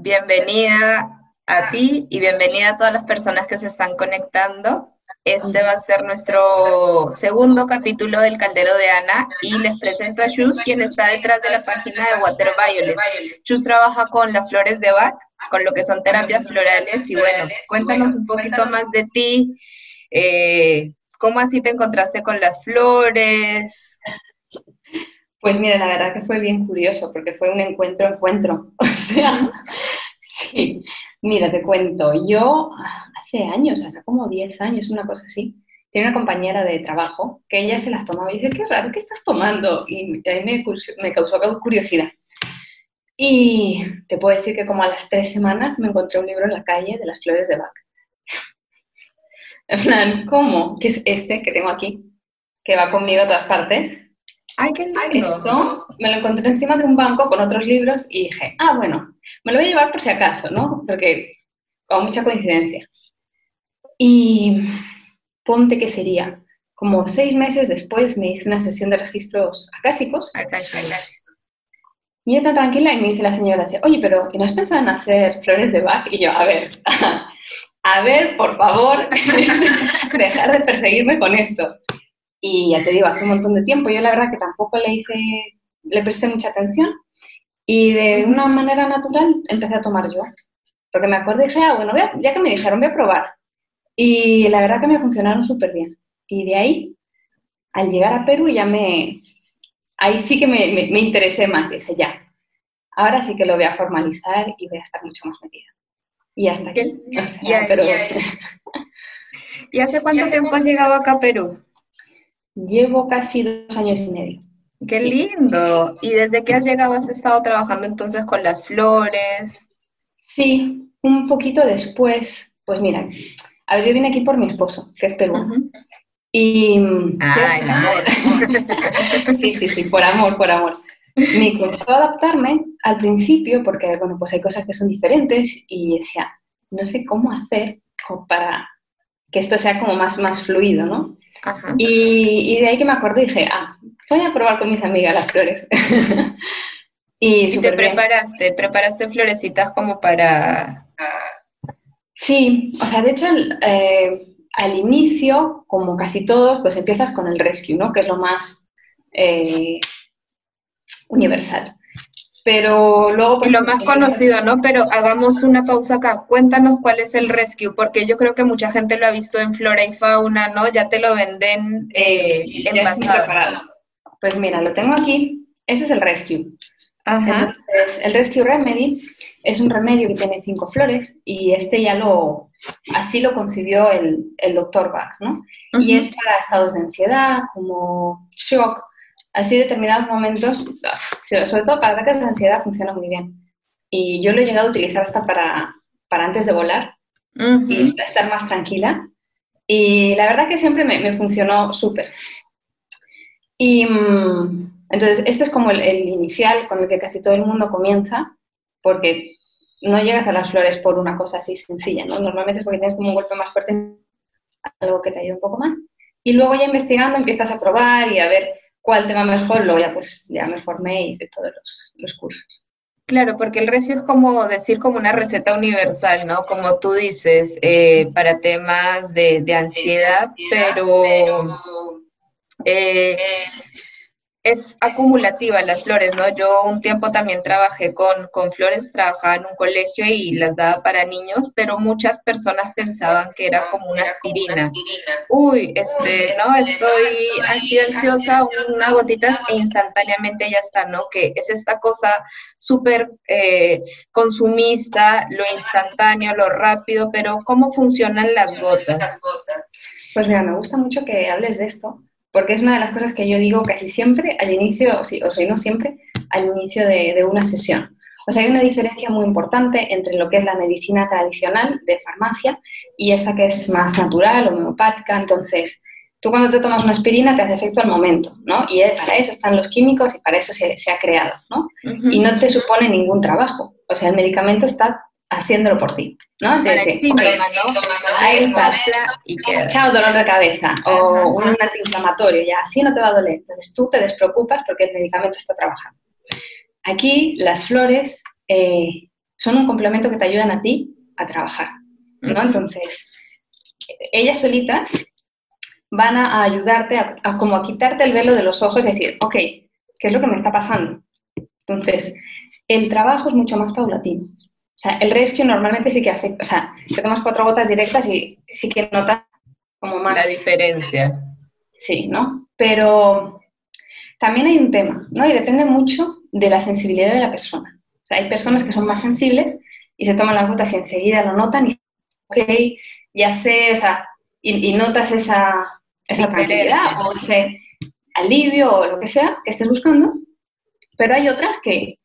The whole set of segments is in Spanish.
bienvenida a ti y bienvenida a todas las personas que se están conectando. Este va a ser nuestro segundo capítulo del Caldero de Ana y les presento a Chus, quien está detrás de la página de Water Violet. Chus trabaja con las flores de Bach, con lo que son terapias florales y bueno, cuéntanos un poquito más de ti, eh, cómo así te encontraste con las flores, pues mira, la verdad que fue bien curioso porque fue un encuentro-encuentro. O sea, sí, mira, te cuento, yo hace años, acá como 10 años, una cosa así, tenía una compañera de trabajo que ella se las tomaba y dice, qué raro, ¿qué estás tomando? Y a mí me, causó curiosidad. Y te puedo decir que como a las tres semanas me encontré un libro en la calle de las flores de Bach. En plan, ¿cómo? Que es este que tengo aquí, que va conmigo a todas partes. ¡Ay, qué lindo! Esto me lo encontré encima de un banco con otros libros y dije, ah, bueno, me lo voy a llevar por si acaso, ¿no? Porque con mucha coincidencia. Y ponte que sería, como seis meses después me hice una sesión de registros acásicos. Y yo tan tranquila y me dice la señora, oye, pero ¿y no has pensado en hacer flores de Bach? Y yo, a ver, a ver, por favor, dejar de perseguirme con esto. Y ya te digo, hace un montón de tiempo. Yo la verdad que tampoco le hice, le presté mucha atención y de una manera natural empecé a tomar yo. Porque me acuerdo y dije, ah, bueno, ya que me dijeron, voy a probar. Y la verdad que me funcionaron súper bien. Y de ahí, al llegar a Perú, ya me, ahí sí que me, me, interesé más. dije, ya, ahora sí que lo voy a formalizar y voy a estar mucho más metida. Y hasta aquí. ¿Y hace cuánto tiempo has llegado acá a Perú? Llevo casi dos años y medio. ¡Qué lindo! ¿Y desde que has llegado has estado trabajando entonces con las flores? Sí, un poquito después. Pues mira, a ver, yo vine aquí por mi esposo, que es peruano. Y... ¡Ay, amor! sí, sí, sí, por amor, por amor. Me costó adaptarme al principio porque, bueno, pues hay cosas que son diferentes y decía, no sé cómo hacer para que esto sea como más, más fluido, ¿no? Y, de ahí que me acordé y dije, ah, voy a probar con mis amigas las flores. y, te preparaste, preparaste florecitas como para... Sí, o sea, de hecho, eh, al inicio, como casi todos, pues empiezas con el rescue, ¿no? Que es lo más eh, universal. Pero luego... Pues, lo más conocido, ¿no? Pero hagamos una pausa acá. Cuéntanos cuál es el rescue, porque yo creo que mucha gente lo ha visto en Flora y Fauna, ¿no? Ya te lo venden eh, envasado. Pues mira, lo tengo aquí. Este es el rescue. Ajá. el Rescue Remedy es un remedio que tiene cinco flores y este ya lo, así lo concibió el, el doctor Bach, ¿no? Y es para estados de ansiedad, como shock, así determinados momentos, sobre todo para ataques de ansiedad, funciona muy bien. Y yo lo he llegado a utilizar hasta para, para antes de volar y para estar más tranquila. Y la verdad que siempre me, funcionó súper. Y mm, entonces, este es como el, inicial con el que casi todo el mundo comienza, porque no llegas a las flores por una cosa así sencilla, ¿no? Normalmente es porque tienes como un golpe más fuerte, algo que te ayude un poco más. Y luego ya investigando empiezas a probar y a ver cuál te va mejor, luego ya pues ya me formé y hice todos los, cursos. Claro, porque el recio es como decir como una receta universal, ¿no? Como tú dices, eh, para temas de, ansiedad, pero, eh, es acumulativa las flores, ¿no? Yo un tiempo también trabajé con, con, flores, trabajaba en un colegio y las daba para niños, pero muchas personas pensaban que era como una aspirina. Uy, este, no, estoy así ansiosa, una gotita e instantáneamente ya está, ¿no? Que es esta cosa súper eh, consumista, lo instantáneo, lo rápido, pero ¿cómo funcionan las gotas? Pues mira, me gusta mucho que hables de esto, porque es una de las cosas que yo digo casi siempre al inicio, o si no siempre, al inicio de, una sesión. O sea, hay una diferencia muy importante entre lo que es la medicina tradicional de farmacia y esa que es más natural, homeopática. Entonces, tú cuando te tomas una aspirina te hace efecto al momento, ¿no? Y para eso están los químicos y para eso se, ha creado, ¿no? Y no te supone ningún trabajo. O sea, el medicamento está haciéndolo por ti, ¿no? Para ¿no? Ahí está. Y que, chao, dolor de cabeza o un antiinflamatorio, ya así no te va a doler. Entonces tú te despreocupas porque el medicamento está trabajando. Aquí las flores, eh, son un complemento que te ayudan a ti a trabajar, ¿no? Entonces, ellas solitas van a ayudarte a, como a quitarte el velo de los ojos y decir, ok, ¿qué es lo que me está pasando? Entonces, el trabajo es mucho más paulatino. O sea, el rescue normalmente sí que afecta, o sea, te tomas cuatro gotas directas y sí que notas como más... La diferencia. Sí, ¿no? Pero también hay un tema, ¿no? Y depende mucho de la sensibilidad de la persona. O sea, hay personas que son más sensibles y se toman las gotas y enseguida lo notan y, ok, ya sé, o sea, y, notas esa, esa tranquilidad o ese alivio o lo que sea que estés buscando, pero hay otras que,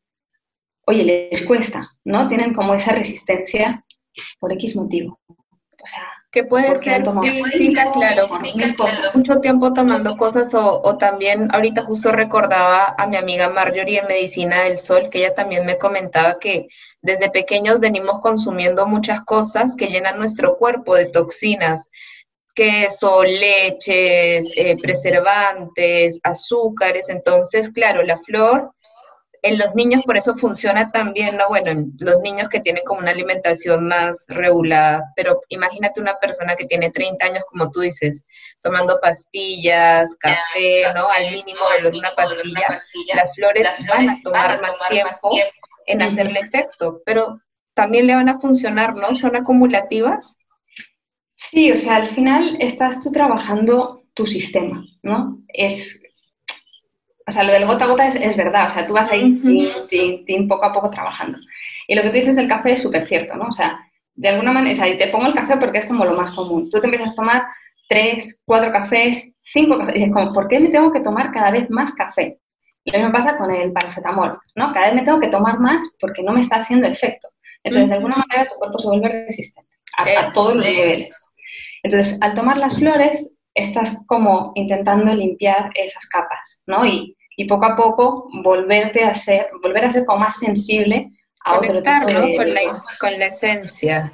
oye, les cuesta, ¿no? Tienen como esa resistencia por X motivo. O sea, que puede ser física, claro, mucho tiempo tomando cosas o, o, también ahorita justo recordaba a mi amiga Marjorie en Medicina del Sol, que ella también me comentaba que desde pequeños venimos consumiendo muchas cosas que llenan nuestro cuerpo de toxinas, queso, leches, eh, preservantes, azúcares, entonces, claro, la flor en los niños por eso funciona también, ¿no? Bueno, en los niños que tienen como una alimentación más regulada, pero imagínate una persona que tiene 30 años, como tú dices, tomando pastillas, café, ¿no? Al mínimo de una pastilla, las flores van a tomar más tiempo en hacerle efecto, pero también le van a funcionar, ¿no? Son acumulativas. Sí, o sea, al final estás tú trabajando tu sistema, ¿no? Es o sea, lo del gota a gota es, verdad, o sea, tú vas ahí poco a poco trabajando. Y lo que tú dices del café es súper cierto, ¿no? O sea, de alguna manera, o sea, y te pongo el café porque es como lo más común. Tú te empiezas a tomar tres, cuatro cafés, cinco cafés, y dices como, ¿por qué me tengo que tomar cada vez más café? Lo mismo pasa con el paracetamol, ¿no? Cada vez me tengo que tomar más porque no me está haciendo efecto. Entonces, de alguna manera, tu cuerpo se vuelve resistente a, a todos los niveles. Entonces, al tomar las flores, estás como intentando limpiar esas capas, ¿no? Y, y poco a poco volverte a ser, volver a ser como más sensible a otro tipo de, con, la, con la esencia.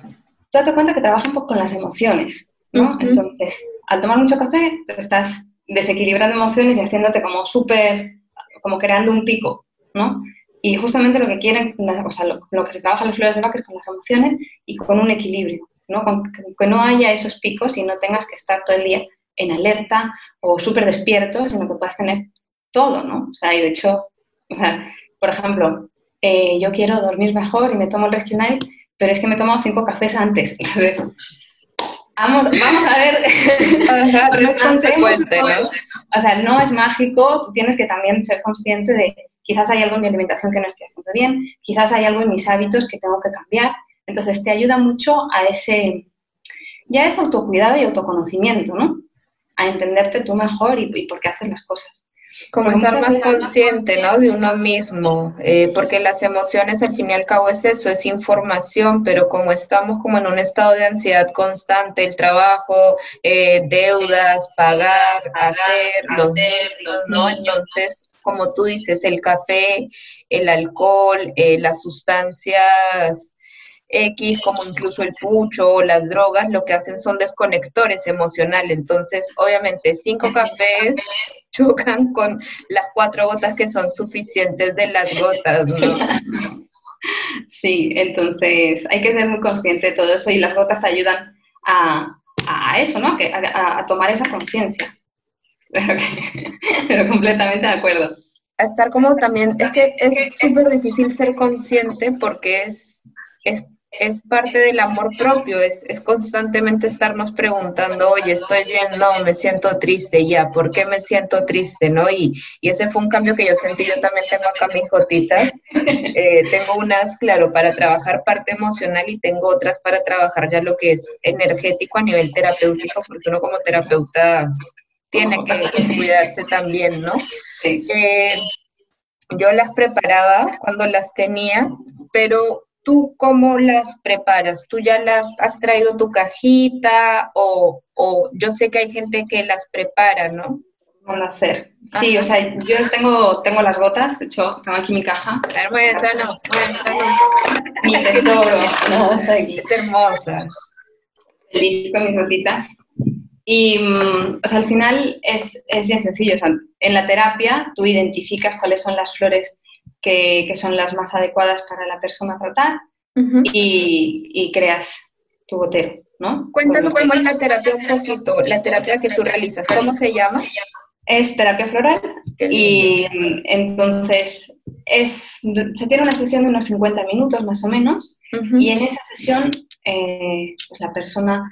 Date cuenta que trabaja un poco con las emociones, ¿no? Entonces, al tomar mucho café, te estás desequilibrando emociones y haciéndote como súper, como creando un pico, ¿no? Y justamente lo que quieren, o sea, lo, que se trabaja en las flores de vaca es con las emociones y con un equilibrio, ¿no? Con que no haya esos picos y no tengas que estar todo el día en alerta o súper despierto, sino que puedas tener todo, ¿no? O sea, y de hecho, o sea, por ejemplo, eh, yo quiero dormir mejor y me tomo el Rescue Night, pero es que me he tomado cinco cafés antes. Entonces, vamos, vamos a ver. no es consecuente, ¿no? O sea, no es mágico, tú tienes que también ser consciente de quizás hay algo en mi alimentación que no estoy haciendo bien, quizás hay algo en mis hábitos que tengo que cambiar. Entonces, te ayuda mucho a ese, ya es autocuidado y autoconocimiento, ¿no? A entenderte tú mejor y, por qué haces las cosas. Como estar más consciente, ¿no? De uno mismo, eh, porque las emociones al fin y al cabo es eso, es información, pero como estamos como en un estado de ansiedad constante, el trabajo, eh, deudas, pagar, hacer, los ¿no? Entonces, como tú dices, el café, el alcohol, eh, las sustancias X, como incluso el pucho o las drogas, lo que hacen son desconectores emocionales. Entonces, obviamente, cinco cafés chocan con las cuatro gotas que son suficientes de las gotas, ¿no? Sí, entonces hay que ser muy consciente de todo eso y las gotas te ayudan a, eso, ¿no? a, tomar esa conciencia. Pero, completamente de acuerdo. A estar como también, es que es súper difícil ser consciente porque es, es es parte del amor propio, es, es, constantemente estarnos preguntando, oye, estoy bien, no, me siento triste, ya, ¿por qué me siento triste, no? Y, y ese fue un cambio que yo sentí, yo también tengo acá mis gotitas, eh, tengo unas, claro, para trabajar parte emocional y tengo otras para trabajar ya lo que es energético a nivel terapéutico, porque uno como terapeuta tiene que cuidarse también, ¿no? Sí. Eh, yo las preparaba cuando las tenía, pero ¿Tú cómo las preparas? ¿Tú ya las has traído tu cajita o, yo sé que hay gente que las prepara, ¿no? Van hacer. Sí, o sea, yo tengo, tengo las gotas, de hecho, tengo aquí mi caja. Bueno, Mi tesoro. Es hermosa. Feliz con mis gotitas. Y, mm, o sea, al final es, es bien sencillo. O sea, en la terapia tú identificas cuáles son las flores que, son las más adecuadas para la persona a tratar y, creas tu gotero, ¿no? Cuéntanos cómo es la terapia un poquito, la terapia que tú realizas, ¿cómo se llama? Es terapia floral y entonces es, se tiene una sesión de unos 50 minutos más o menos y en esa sesión eh, pues la persona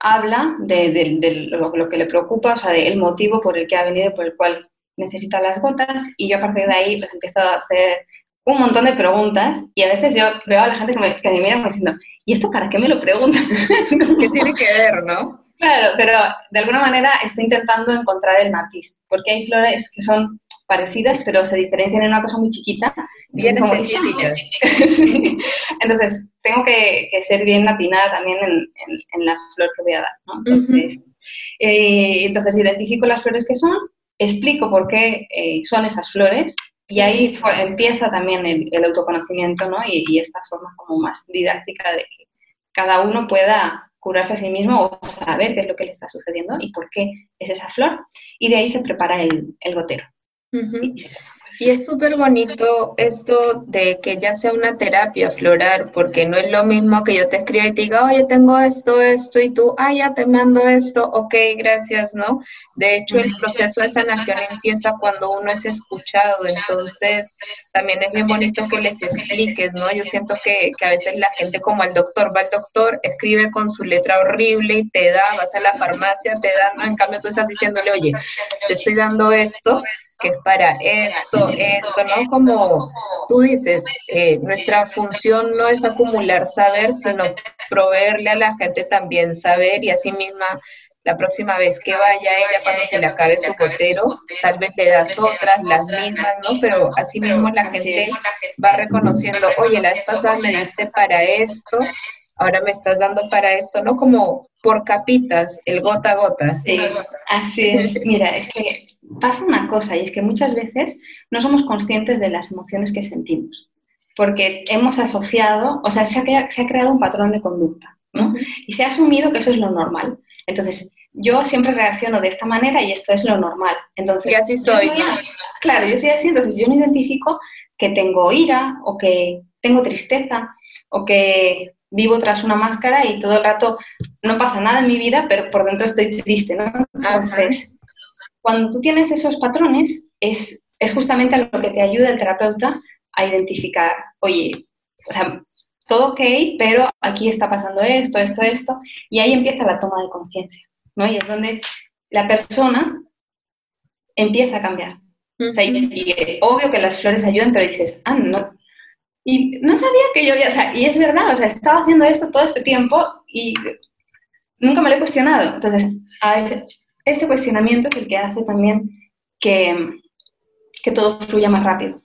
habla de, lo, que le preocupa, o sea, del motivo por el que ha venido, por el cual necesita las gotas, y yo a partir de ahí pues empiezo a hacer un montón de preguntas, y a veces yo veo a la gente que me, que me mira diciendo, ¿y esto para qué me lo preguntan? ¿Qué tiene que ver, no? Claro, pero de alguna manera estoy intentando encontrar el matiz, porque hay flores que son parecidas, pero se diferencian en una cosa muy chiquita. Bien como sí. Entonces, tengo que, ser bien atinada también en, la flor que voy a dar. ¿no? Entonces, eh, entonces, identifico las flores que son, explico por qué eh, son esas flores y ahí empieza también el, autoconocimiento ¿no? y, y, esta forma como más didáctica de que cada uno pueda curarse a sí mismo o saber qué es lo que le está sucediendo y por qué es esa flor. Y de ahí se prepara el, el gotero. Y es súper bonito esto de que ya sea una terapia florar, porque no es lo mismo que yo te escriba y te diga, oye, tengo esto, esto, y tú, ah, ya te mando esto, ok, gracias, ¿no? De hecho, el proceso de sanación empieza cuando uno es escuchado, entonces también es bien bonito que les expliques, ¿no? Yo siento que, que a veces la gente como al doctor, va al doctor, escribe con su letra horrible y te da, vas a la farmacia, te da, ¿no? En cambio tú estás diciéndole, oye, te estoy dando esto, que es para esto, esto, ¿no? Como tú dices, eh, nuestra función no es acumular saber, sino proveerle a la gente también saber y así misma la próxima vez que vaya ella cuando se le acabe su gotero, tal vez le das otras, las mismas, ¿no? Pero así mismo la gente va reconociendo, oye, la vez pasada me diste para esto, ahora me estás dando para esto, ¿no? Como por capitas, el gota a gota. Sí, así es. Mira, es que pasa una cosa y es que muchas veces no somos conscientes de las emociones que sentimos, porque hemos asociado, o sea, se ha, se ha creado un patrón de conducta, ¿no? Y se ha asumido que eso es lo normal. Entonces, yo siempre reacciono de esta manera y esto es lo normal. Entonces, y así soy. claro, yo soy así, entonces yo no identifico que tengo ira o que tengo tristeza o que vivo tras una máscara y todo el rato no pasa nada en mi vida, pero por dentro estoy triste, ¿no? Entonces, cuando tú tienes esos patrones, es, es justamente lo que te ayuda el terapeuta a identificar, oye, o sea, todo ok, pero aquí está pasando esto, esto, esto, y ahí empieza la toma de conciencia, ¿no? Y es donde la persona empieza a cambiar. O sea, y, obvio que las flores ayudan, pero dices, ah, no. Y no sabía que yo había, o sea, y es verdad, o sea, estaba haciendo esto todo este tiempo y nunca me lo he cuestionado. Entonces, a veces, este cuestionamiento es el que hace también que, que todo fluya más rápido.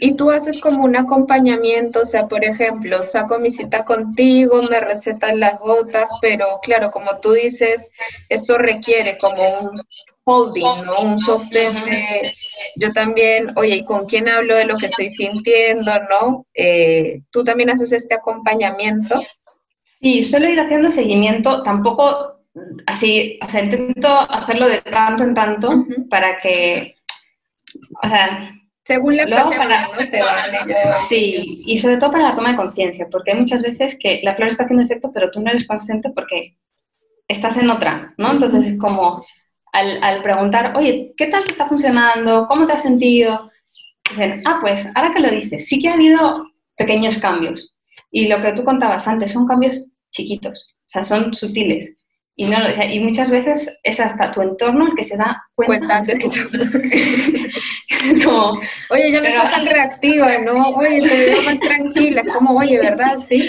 Y tú haces como un acompañamiento, o sea, por ejemplo, saco mi cita contigo, me recetas las gotas, pero claro, como tú dices, esto requiere como un holding, ¿no? Un sostén yo también, oye, ¿y con quién hablo de lo que estoy sintiendo, no? Eh, ¿Tú también haces este acompañamiento? Sí, suelo ir haciendo seguimiento, tampoco así, o sea, intento hacerlo de tanto en tanto para que, o sea... Según la persona, Te Sí, y sobre todo para la toma de conciencia, porque hay muchas veces que la flor está haciendo efecto, pero tú no eres consciente porque estás en otra, ¿no? Entonces es como al, al preguntar, oye, ¿qué tal te está funcionando? ¿Cómo te has sentido? Dicen, ah, pues ahora que lo dices, sí que ha habido pequeños cambios. Y lo que tú contabas antes son cambios chiquitos, o sea, son sutiles. Y, no, y muchas veces es hasta tu entorno el que se da cuenta. que como, oye, ya me estás tan reactiva, ¿no? Oye, te veo más tranquila. Como, oye, ¿verdad? Sí.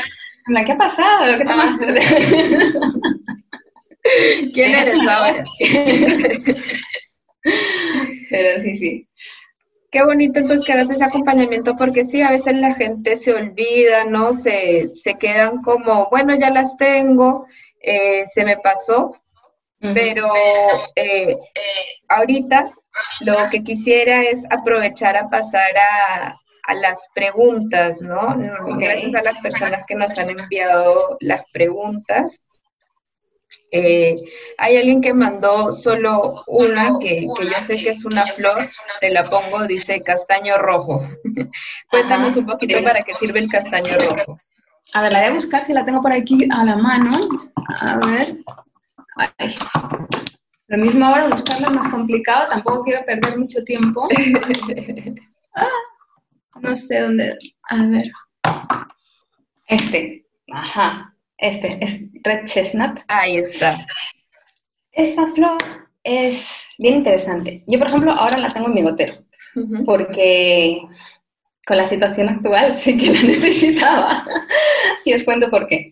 ¿Qué ha pasado? ¿Qué te ah. ¿Quién eres ahora? Pero sí, sí. Qué bonito entonces que hagas ese acompañamiento, porque sí, a veces la gente se olvida, ¿no? Se, se quedan como, bueno, ya las tengo, eh, se me pasó, pero eh, ahorita lo que quisiera es aprovechar a pasar a, las preguntas, ¿no? Gracias a las personas que nos han enviado las preguntas. Eh, hay alguien que mandó solo una, que, yo sé que es una flor, te la pongo, dice castaño rojo. Cuéntanos un poquito para qué sirve el castaño rojo. A ver, la voy a buscar si la tengo por aquí a la mano. A ver. Lo mismo ahora buscarla es más complicado, tampoco quiero perder mucho tiempo. Ah, no sé dónde. A ver. Este. Ajá. Este es Red Chestnut. Ahí está. Esta flor es bien interesante. Yo, por ejemplo, ahora la tengo en mi gotero, porque con la situación actual sí que la necesitaba. y os cuento por qué.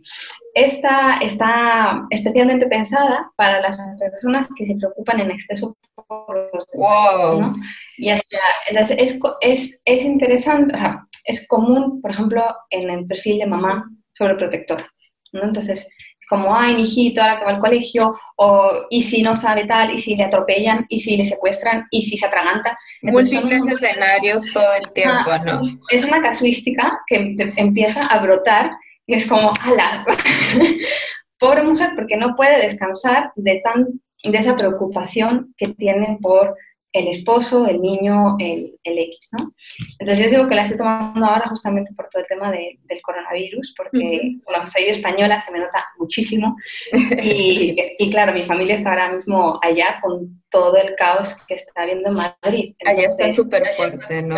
Esta está especialmente pensada para las personas que se preocupan en exceso por los wow. ¿no? Y entonces es, es, es, interesante, o sea, es común, por ejemplo, en el perfil de mamá sobreprotectora. ¿No? Entonces, como, ay, mi hijito, ahora que va al colegio, o y si no sabe tal, y si le atropellan, y si le secuestran, y si se atraganta. Múltiples escenarios todo el tiempo, ¿no? Es una casuística que empieza a brotar y es como, ala, pobre mujer, porque no puede descansar de, tan, de esa preocupación que tiene por el esposo, el niño, el, el, X, ¿no? Entonces yo digo que la estoy tomando ahora justamente por todo el tema de, del coronavirus, porque, bueno, soy española, se me nota muchísimo, y, y, claro, mi familia está ahora mismo allá con todo el caos que está habiendo en Madrid. Entonces, allá está súper fuerte, ¿no?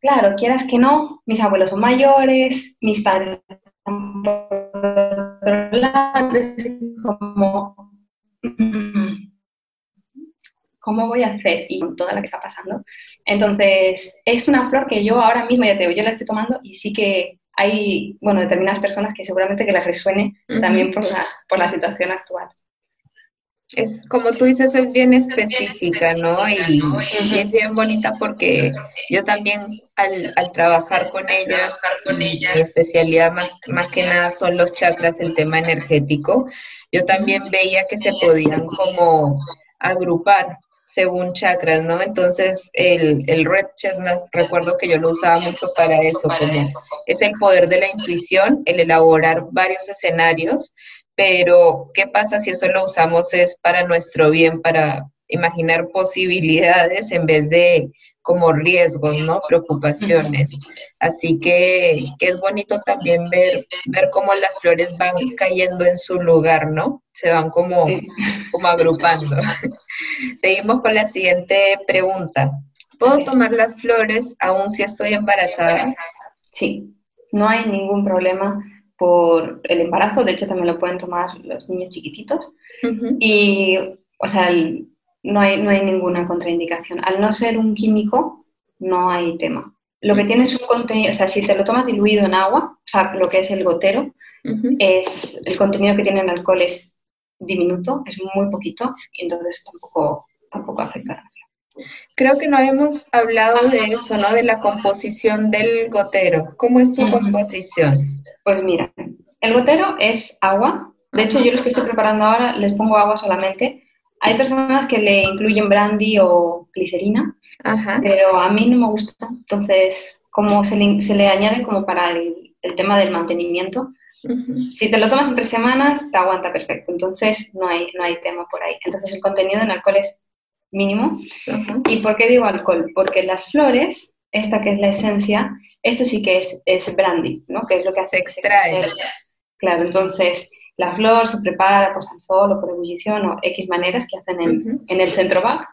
Claro, quieras que no, mis abuelos son mayores, mis padres están por otro lado, como ¿cómo voy a hacer? Y con toda la que está pasando. Entonces, es una flor que yo ahora mismo, ya te digo, yo la estoy tomando y sí que hay, bueno, determinadas personas que seguramente que les resuene también por la, por la situación actual. Es, como tú dices, es bien específica, ¿no? Y, es bien bonita porque yo también al, al trabajar con ellas, con ellas, mi especialidad más, más que nada son los chakras, el tema energético, yo también veía que se podían como agrupar según chakras, ¿no? Entonces, el, el red chestnut, recuerdo que yo lo usaba mucho para eso, como es el poder de la intuición, el elaborar varios escenarios, pero ¿qué pasa si eso lo usamos es para nuestro bien, para imaginar posibilidades en vez de como riesgos, ¿no? Preocupaciones. Así que, que, es bonito también ver, ver cómo las flores van cayendo en su lugar, ¿no? Se van como, como agrupando. Seguimos con la siguiente pregunta. ¿Puedo tomar las flores aún si estoy embarazada? Sí, no hay ningún problema por el embarazo, de hecho también lo pueden tomar los niños chiquititos. Y, o sea, no, hay, no hay ninguna contraindicación. Al no ser un químico, no hay tema. Lo que tiene es un contenido, o sea, si te lo tomas diluido en agua, o sea, lo que es el gotero, es el contenido que tiene en alcohol es diminuto, es muy poquito, y entonces tampoco, tampoco afecta Creo que no habíamos hablado de eso, ¿no? De la composición del gotero. ¿Cómo es su composición? Pues mira, el gotero es agua. De hecho, yo los que estoy preparando ahora les pongo agua solamente. Hay personas que le incluyen brandy o glicerina, pero a mí no me gusta. Entonces, como se le, se le añade como para el, el tema del mantenimiento, si te lo tomas en tres semanas, te aguanta perfecto. Entonces, no hay, no hay tema por ahí. Entonces, el contenido en alcohol es mínimo. ¿Y por qué digo alcohol? Porque las flores, esta que es la esencia, esto sí que es, es brandy, ¿no? Que es lo que hace extraer. Claro, entonces la flor se prepara pues, al sol o por ebullición o X maneras que hacen en, en el centro back.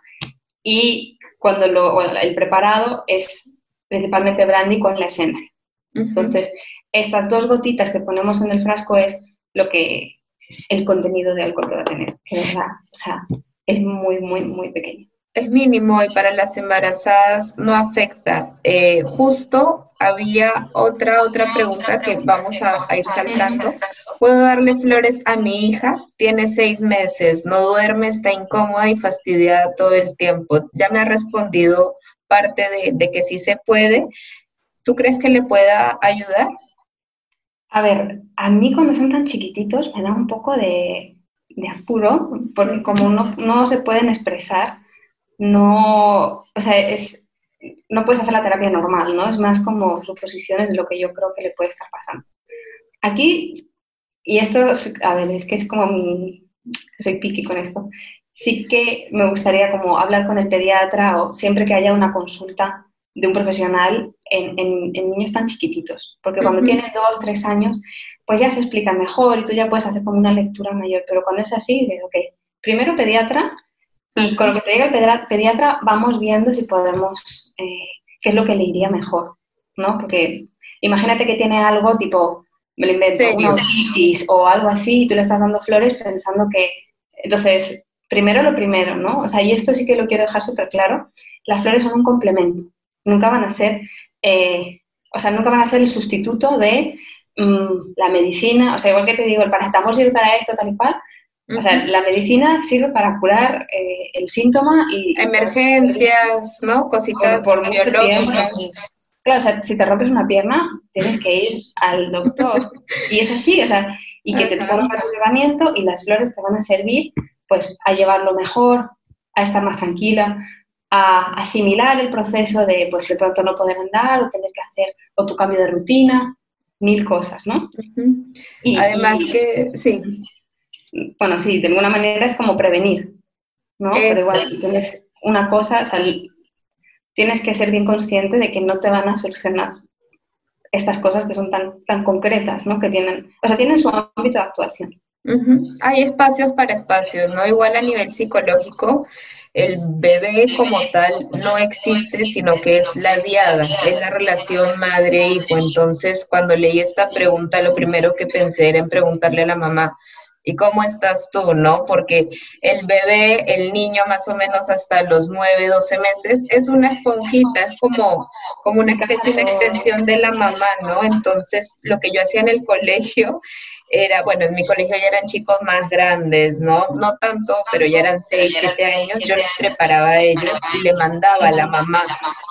Y cuando lo, el preparado es principalmente brandy con la esencia. Entonces, estas dos gotitas que ponemos en el frasco es lo que el contenido de alcohol que va a tener, que verdad, o sea, es muy, muy, muy pequeño. Es mínimo y para las embarazadas no afecta. Eh, justo había otra, otra pregunta que vamos a, a, ir saltando. ¿Puedo darle flores a mi hija? Tiene seis meses, no duerme, está incómoda y fastidiada todo el tiempo. Ya me ha respondido parte de, de que sí se puede. ¿Tú crees que le pueda ayudar? A ver, a mí cuando son tan chiquititos me da un poco de, apuro, porque como no, no, se pueden expresar, no, o sea, es, no puedes hacer la terapia normal, ¿no? Es más como suposiciones de lo que yo creo que le puede estar pasando. Aquí, y esto, a ver, es que es como mi, soy piqui con esto, sí que me gustaría como hablar con el pediatra o siempre que haya una consulta de un profesional, en, niños tan chiquititos, porque cuando tienen dos, tres años, pues ya se explica mejor y tú ya puedes hacer como una lectura mayor, pero cuando es así, dices, ok, primero pediatra, y con lo que te diga el pediatra vamos viendo si podemos, eh, qué es lo que le iría mejor, ¿no? Porque imagínate que tiene algo tipo, me lo invento, una otitis o algo así, y tú le estás dando flores pensando que, entonces, primero lo primero, ¿no? O sea, y esto sí que lo quiero dejar súper claro, las flores son un complemento, nunca van a ser, eh, o sea, nunca van a ser el sustituto de mm, la medicina, o sea, igual que te digo, el paracetamol sirve para esto, tal y cual, o sea, la medicina sirve para curar eh, el síntoma y... Emergencias, ¿no? Cositas por, biológicas. Claro, o sea, si te rompes una pierna, tienes que ir al doctor. y eso sí, o sea, y que te pongan un tratamiento y las flores te van a servir, pues, a llevarlo mejor, a estar más tranquila, a asimilar el proceso de, pues, de pronto no poder andar o tener que hacer o tu cambio de rutina, mil cosas, ¿no? y, Además que, sí bueno, sí, de alguna manera es como prevenir, ¿no? Pero igual, si tienes una cosa, o sea, tienes que ser bien consciente de que no te van a solucionar estas cosas que son tan, tan concretas, ¿no? Que tienen, o sea, tienen su ámbito de actuación. Hay espacios para espacios, ¿no? Igual a nivel psicológico, el bebé como tal no existe, sino que es la diada, es la relación madre-hijo. Entonces, cuando leí esta pregunta, lo primero que pensé era en preguntarle a la mamá, ¿Y cómo estás tú, no? Porque el bebé, el niño más o menos hasta los 9, 12 meses, es una esponjita, es como, como una especie, una extensión de la mamá, ¿no? Entonces, lo que yo hacía en el colegio era, bueno, en mi colegio ya eran chicos más grandes, ¿no? No tanto, pero ya eran 6, 7 años, yo les preparaba a ellos y le mandaba a la mamá,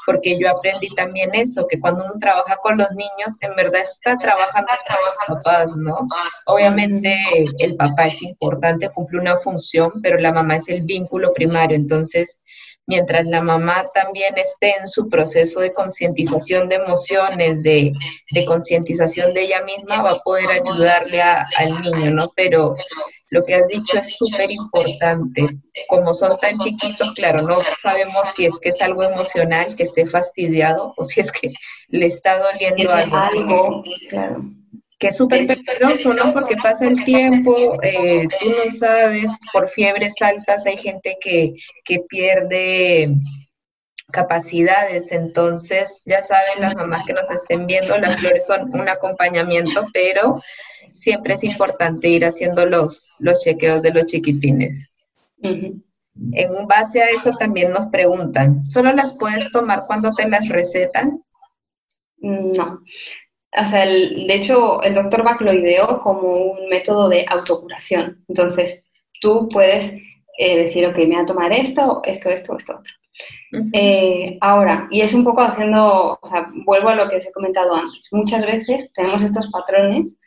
porque yo aprendí también eso, que cuando uno trabaja con los niños, en verdad está trabajando con los papás, ¿no? Obviamente el papá es importante, cumple una función, pero la mamá es el vínculo primario, entonces mientras la mamá también esté en su proceso de concientización de emociones, de, concientización de ella misma, va a poder ayudarle al niño, ¿no? Pero lo que has dicho es súper importante. Como son tan chiquitos, claro, no sabemos si es que es algo emocional, que esté fastidiado, o si es que le está doliendo algo. algo claro que es súper peligroso, ¿no? Porque pasa el tiempo, eh, tú no sabes, por fiebres altas hay gente que, que pierde capacidades, entonces ya saben las mamás que nos estén viendo, las flores son un acompañamiento, pero siempre es importante ir haciendo los, los chequeos de los chiquitines. En base a eso también nos preguntan, ¿solo las puedes tomar cuando te las recetan? No, o sea, de hecho, el doctor Bach lo ideó como un método de autocuración. Entonces, tú puedes eh, decir, ok, me voy a tomar esto, esto, esto, esto, otro. Eh, ahora, y es un poco haciendo, o sea, vuelvo a lo que os he comentado antes. Muchas veces tenemos estos patrones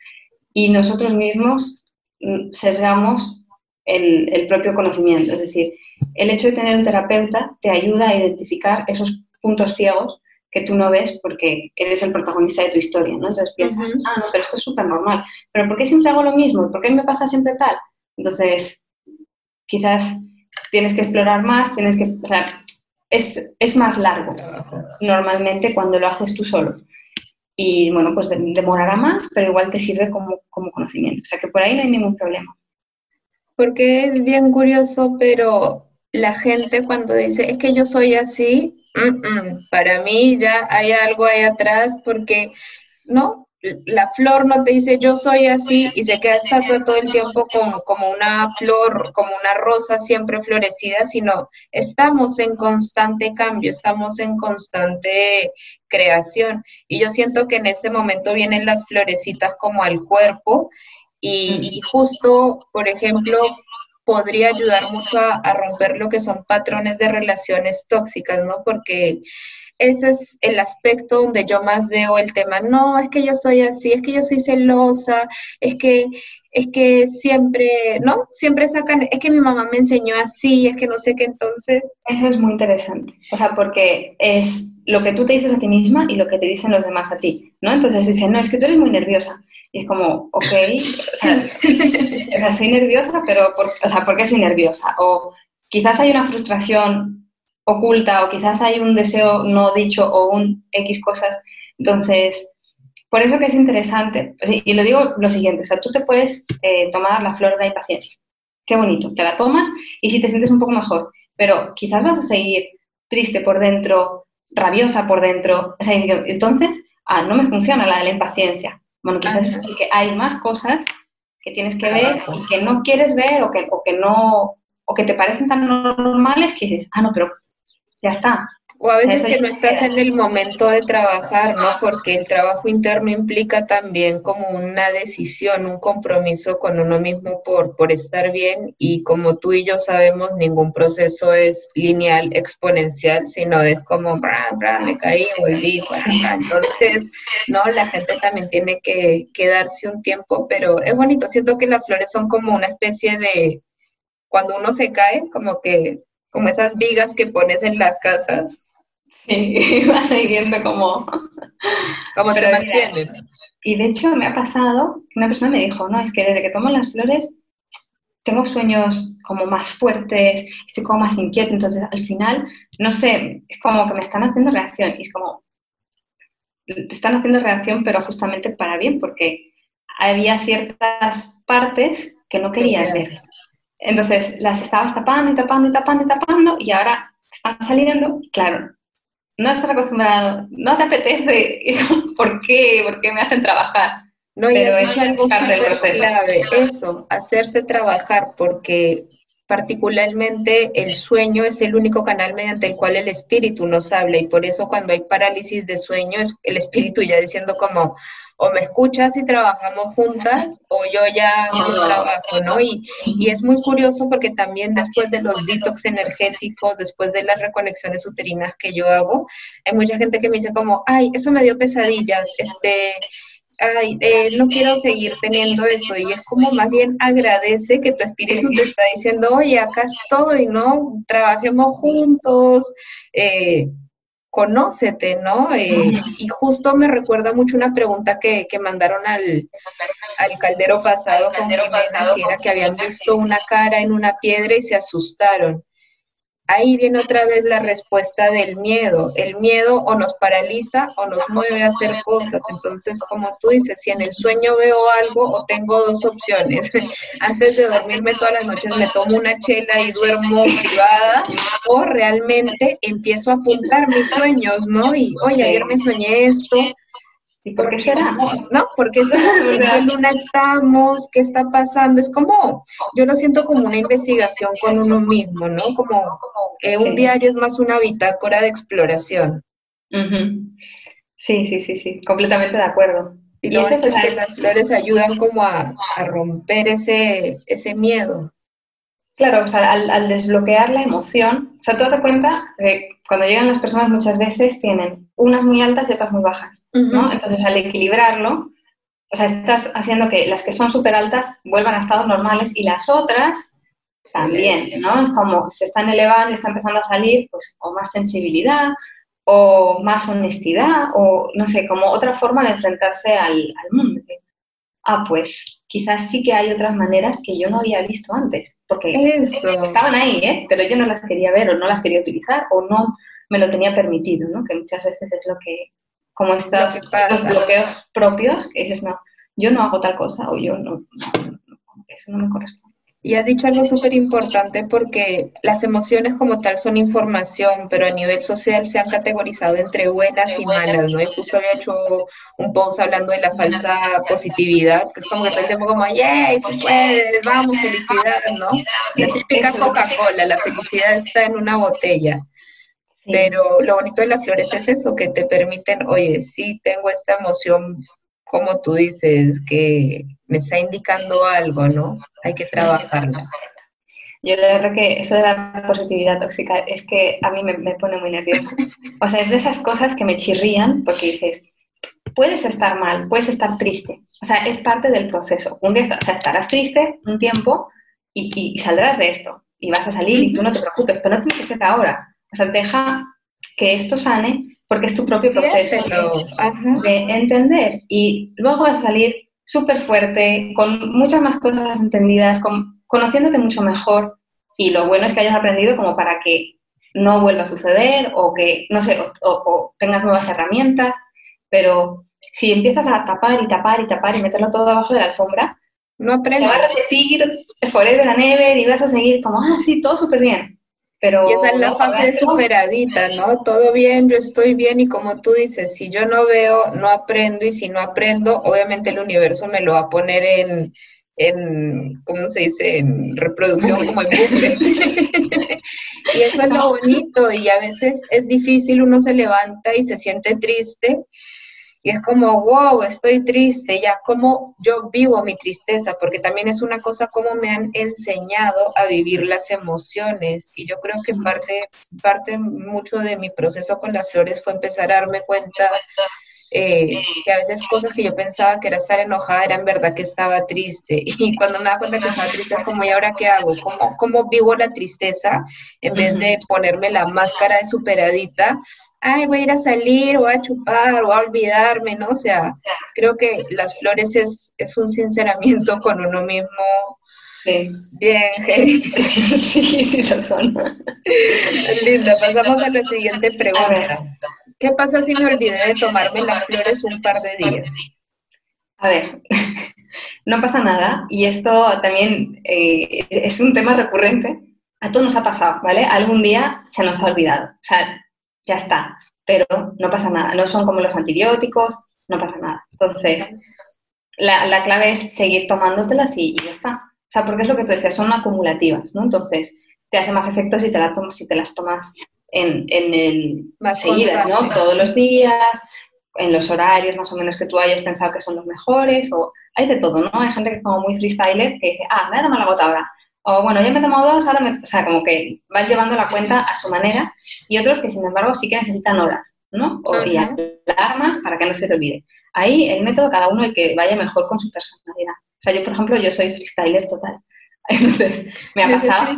y nosotros mismos mm, sesgamos el, el propio conocimiento. Es decir, el hecho de tener un terapeuta te ayuda a identificar esos puntos ciegos que tú no ves porque eres el protagonista de tu historia, ¿no? Entonces piensas, ah, no, pero esto es súper normal, pero ¿por qué siempre hago lo mismo? ¿Por qué me pasa siempre tal? Entonces, quizás tienes que explorar más, tienes que, o sea, es, es más largo normalmente cuando lo haces tú solo. Y bueno, pues demorará más, pero igual te sirve como, como conocimiento. O sea que por ahí no hay ningún problema. Porque es bien curioso, pero la gente cuando dice, es que yo soy así, para mí ya hay algo ahí atrás porque, ¿no? La flor no te dice yo soy así y se queda estatua todo el tiempo como, como una flor, como una rosa siempre florecida, sino estamos en constante cambio, estamos en constante creación. Y yo siento que en ese momento vienen las florecitas como al cuerpo y, justo, por ejemplo, podría ayudar mucho a, romper lo que son patrones de relaciones tóxicas, ¿no? Porque ese es el aspecto donde yo más veo el tema. No, es que yo soy así, es que yo soy celosa, es que, es que siempre, ¿no? Siempre sacan, es que mi mamá me enseñó así, es que no sé qué entonces. Eso es muy interesante. O sea, porque es lo que tú te dices a ti misma y lo que te dicen los demás a ti, ¿no? Entonces dicen, no, es que tú eres muy nerviosa. Y es como, ok, o sea, soy nerviosa, pero por, o sea, ¿por qué soy nerviosa? O quizás hay una frustración oculta o quizás hay un deseo no dicho o un X cosas. Entonces, por eso que es interesante, y lo digo lo siguiente, o sea, tú te puedes eh, tomar la flor de la impaciencia. Qué bonito, te la tomas y si te sientes un poco mejor, pero quizás vas a seguir triste por dentro, rabiosa por dentro. O sea, entonces, ah, no me funciona la de la impaciencia. Bueno, quizás es porque hay más cosas que tienes que ver y que no quieres ver o que, o que no, o que te parecen tan normales que dices, ah, no, pero ya está, o a veces que no estás en el momento de trabajar, ¿no? Porque el trabajo interno implica también como una decisión, un compromiso con uno mismo por, por estar bien. Y como tú y yo sabemos, ningún proceso es lineal, exponencial, sino es como, bra, bra, me caí, volví, entonces, ¿no? La gente también tiene que, que darse un tiempo, pero es bonito, siento que las flores son como una especie de, cuando uno se cae, como que como esas vigas que pones en las casas, Sí, va siguiendo como... Como te mantienen. Y de hecho me ha pasado, una persona me dijo, no, es que desde que tomo las flores tengo sueños como más fuertes, estoy como más inquieta, entonces al final, no sé, es como que me están haciendo reacción y es como, te están haciendo reacción pero justamente para bien, porque había ciertas partes que no querías ver. Entonces las estabas tapando y tapando y tapando y tapando y ahora están saliendo, claro, no estás acostumbrado, no te apetece, ¿por qué? ¿Por qué me hacen trabajar? No, Pero eso es algo clave, eso, hacerse trabajar, porque particularmente el sueño es el único canal mediante el cual el espíritu nos habla y por eso cuando hay parálisis de sueño es el espíritu ya diciendo como, o me escuchas y trabajamos juntas o yo ya no trabajo, ¿no? Y, y, es muy curioso porque también después de los detox energéticos, después de las reconexiones uterinas que yo hago, hay mucha gente que me dice como, ay, eso me dio pesadillas, este, ay, eh, no quiero seguir teniendo eso. Y es como más bien agradece que tu espíritu te está diciendo, oye, acá estoy, ¿no? Trabajemos juntos. Eh, conócete, ¿no? Eh, y justo me recuerda mucho una pregunta que, que mandaron al, al, caldero pasado, caldero pasado que era que habían visto una cara en una piedra y se asustaron ahí viene otra vez la respuesta del miedo. El miedo o nos paraliza o nos mueve a hacer cosas. Entonces, como tú dices, si en el sueño veo algo o tengo dos opciones, antes de dormirme todas las noches me tomo una chela y duermo privada o realmente empiezo a apuntar mis sueños, ¿no? Y, oye, ayer me soñé esto, ¿Y por qué será? ¿No? Porque ¿En qué luna estamos? ¿Qué está pasando? Es como, yo lo siento como una investigación con uno mismo, ¿no? Como, eh, un diario es más una bitácora de exploración. Sí, sí, sí, sí, completamente de acuerdo. Y, eso es que las flores ayudan como a, romper ese, ese miedo. Claro, o sea, al, desbloquear la emoción, o sea, tú te cuenta que cuando llegan las personas muchas veces tienen unas muy altas y otras muy bajas, ¿no? Entonces, al equilibrarlo, o sea, estás haciendo que las que son súper altas vuelvan a estados normales y las otras también, ¿no? Es como se están elevando y está empezando a salir, pues, o más sensibilidad, o más honestidad, o no sé, como otra forma de enfrentarse al, al mundo. Ah, pues quizás sí que hay otras maneras que yo no había visto antes, porque estaban ahí, ¿eh? pero yo no las quería ver o no las quería utilizar o no me lo tenía permitido, ¿no? que muchas veces es lo que, como estos, bloqueos propios, que dices, no, yo no hago tal cosa o yo no, no eso no me corresponde. Y has dicho algo súper importante porque las emociones como tal son información, pero a nivel social se han categorizado entre buenas y malas, ¿no? Y justo había hecho un post hablando de la falsa positividad, que es como que todo el tiempo como, ¡yay, tú puedes, vamos, felicidad, ¿no? La típica Coca-Cola, la felicidad está en una botella. Pero lo bonito de las flores es eso, que te permiten, oye, sí tengo esta emoción como tú dices, que me está indicando algo, ¿no? Hay que trabajarlo. Yo la verdad que eso de la positividad tóxica es que a mí me, pone muy nerviosa. O sea, es de esas cosas que me chirrían porque dices, puedes estar mal, puedes estar triste. O sea, es parte del proceso. Un día o sea, estarás triste un tiempo y, y, saldrás de esto y vas a salir y tú no te preocupes, pero no tiene que ser ahora. O sea, deja que esto sane porque es tu propio proceso de, entender y luego vas a salir súper fuerte, con muchas más cosas entendidas, con, conociéndote mucho mejor y lo bueno es que hayas aprendido como para que no vuelva a suceder o que, no sé, o, tengas nuevas herramientas, pero si empiezas a tapar y tapar y tapar y meterlo todo abajo de la alfombra, no aprendes. Se va a repetir forever and ever y vas a seguir como, ah, sí, todo súper bien. Pero y esa es la fase superadita, ¿no? Todo bien, yo estoy bien y como tú dices, si yo no veo, no aprendo y si no aprendo, obviamente el universo me lo va a poner en, en ¿cómo se dice?, en reproducción como en bucles. y eso es lo bonito y a veces es difícil, uno se levanta y se siente triste y es como, wow, estoy triste, ya como yo vivo mi tristeza, porque también es una cosa como me han enseñado a vivir las emociones. Y yo creo que parte, parte mucho de mi proceso con las flores fue empezar a darme cuenta eh, que a veces cosas que yo pensaba que era estar enojada era en verdad que estaba triste. Y cuando me da cuenta que estaba triste es como, ¿y ahora qué hago? ¿Cómo, cómo vivo la tristeza en vez de ponerme la máscara de superadita? Ay, voy a ir a salir, o a chupar, o a olvidarme, ¿no? O sea, creo que las flores es, es un sinceramiento con uno mismo. Sí. Bien, Sí, sí lo son. Linda, pasamos a la siguiente pregunta. ¿Qué pasa si me olvidé de tomarme las flores un par de días? A ver, no pasa nada. Y esto también eh, es un tema recurrente. A todos nos ha pasado, ¿vale? Algún día se nos ha olvidado. O sea, ya está, pero no pasa nada, no son como los antibióticos, no pasa nada. Entonces, la, clave es seguir tomándotelas y, ya está. O sea, porque es lo que tú decías, son acumulativas, ¿no? Entonces, te hace más efecto si te, la tomas, si te las tomas en, en el más seguidas, ¿no? Todos los días, en los horarios más o menos que tú hayas pensado que son los mejores, o hay de todo, ¿no? Hay gente que es como muy freestyler que dice, ah, me voy a tomar la gota ahora, o bueno, ya me he tomado dos, ahora me... O sea, como que van llevando la cuenta a su manera y otros que, sin embargo, sí que necesitan horas, ¿no? O, y alarmas para que no se te olvide. Ahí el método, cada uno el que vaya mejor con su personalidad. O sea, yo, por ejemplo, yo soy freestyler total. Entonces, me ha pasado,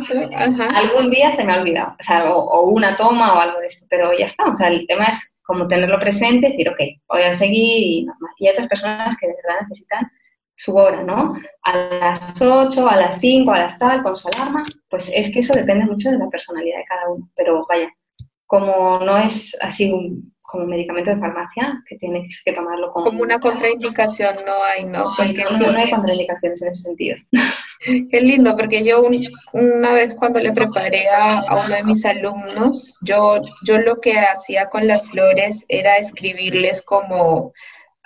algún día se me ha olvidado, o sea, o, una toma o algo de esto, pero ya está, o sea, el tema es como tenerlo presente, decir, ok, voy a seguir y normal. Y hay otras personas que de verdad necesitan su hora, ¿no? A las 8, a las 5, a las tal, con su alarma, pues es que eso depende mucho de la personalidad de cada uno. Pero vaya, como no es así un, como un medicamento de farmacia, que tienes que tomarlo como... Como una contraindicación no hay, ¿no? Porque no, hay contraindicaciones en ese sentido. Qué lindo, porque yo una vez cuando le preparé a, a, uno de mis alumnos, yo, yo lo que hacía con las flores era escribirles como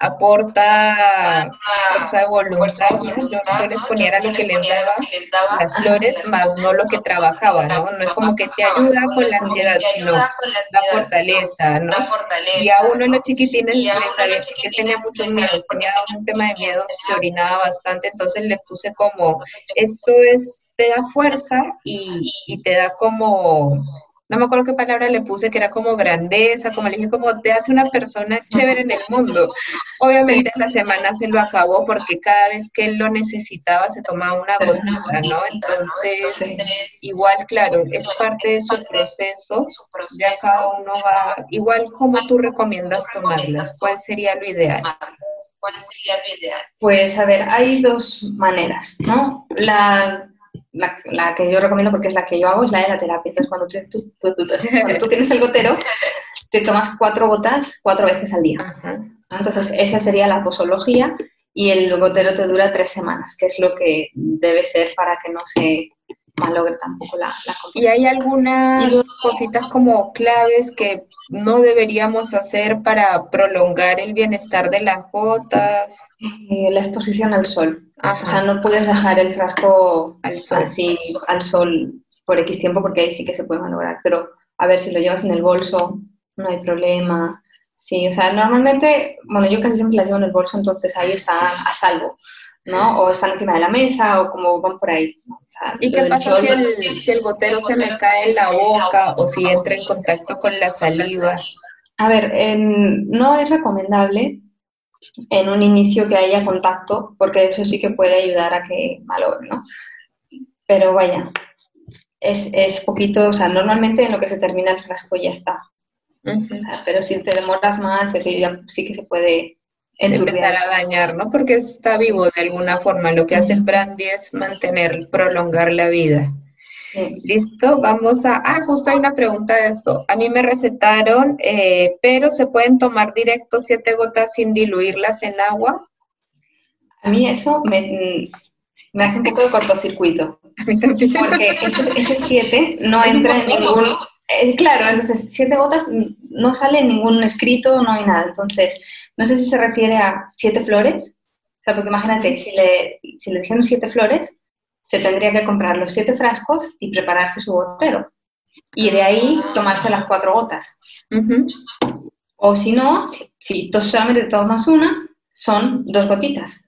aporta fuerza de voluntad, Yo, les ponía lo que les daba las flores, más no lo que trabajaba, ¿no? No es como que te ayuda con la ansiedad, sino la fortaleza, ¿no? Y a uno de los chiquitines que tenía muchos miedos, tenía un tema de miedo, se orinaba bastante, entonces le puse como, esto es, te da fuerza y, y te da como no me acuerdo qué palabra le puse, que era como grandeza, como le dije, como te hace una persona chévere en el mundo. Obviamente en la semana se lo acabó porque cada vez que él lo necesitaba se tomaba una gotita, ¿no? Entonces, igual, claro, es parte de su proceso, ya cada uno va, igual como tú recomiendas tomarlas, ¿cuál sería lo ideal? ¿Cuál sería lo ideal? Pues a ver, hay dos maneras, ¿no? La la, que yo recomiendo porque es la que yo hago, es la de la terapia. Entonces, cuando tú, tienes el gotero, te tomas cuatro gotas cuatro veces al día. Entonces, esa sería la posología y el gotero te dura tres semanas, que es lo que debe ser para que no se malogre tampoco la, la ¿Y hay algunas cositas como claves que no deberíamos hacer para prolongar el bienestar de las gotas? Eh, la exposición al sol. O sea, no puedes dejar el frasco al sol. así al sol por X tiempo porque ahí sí que se puede malograr. Pero a ver, si lo llevas en el bolso, no hay problema. Sí, o sea, normalmente, bueno, yo casi siempre las llevo en el bolso, entonces ahí está a salvo. ¿No? O están encima de la mesa o como van por ahí. ¿Y qué pasa si, el, si el gotero se me cae en la boca o si entra en contacto con la saliva? A ver, no es recomendable en un inicio que haya contacto, porque eso sí que puede ayudar a que malogre, ¿no? Pero vaya, es, es, poquito, o sea, normalmente en lo que se termina el frasco ya está. pero si te demoras más, sí que se puede empezar a dañar, ¿no? Porque está vivo de alguna forma. Lo que hace el brandy es mantener, prolongar la vida. Listo, vamos a... Ah, justo hay una pregunta de esto. A mí me recetaron, eh, pero ¿se pueden tomar directo siete gotas sin diluirlas en agua? A mí eso me, me hace un poco de cortocircuito. A mí también. Porque ese, siete no entra en ningún... Eh, claro, entonces siete gotas no sale en ningún escrito, no hay nada. Entonces, no sé si se refiere a siete flores. O sea, porque imagínate, si le, si le dijeron siete flores, se tendría que comprar los siete frascos y prepararse su gotero. Y de ahí tomarse las cuatro gotas. O si no, si, si solamente tomas una, son dos gotitas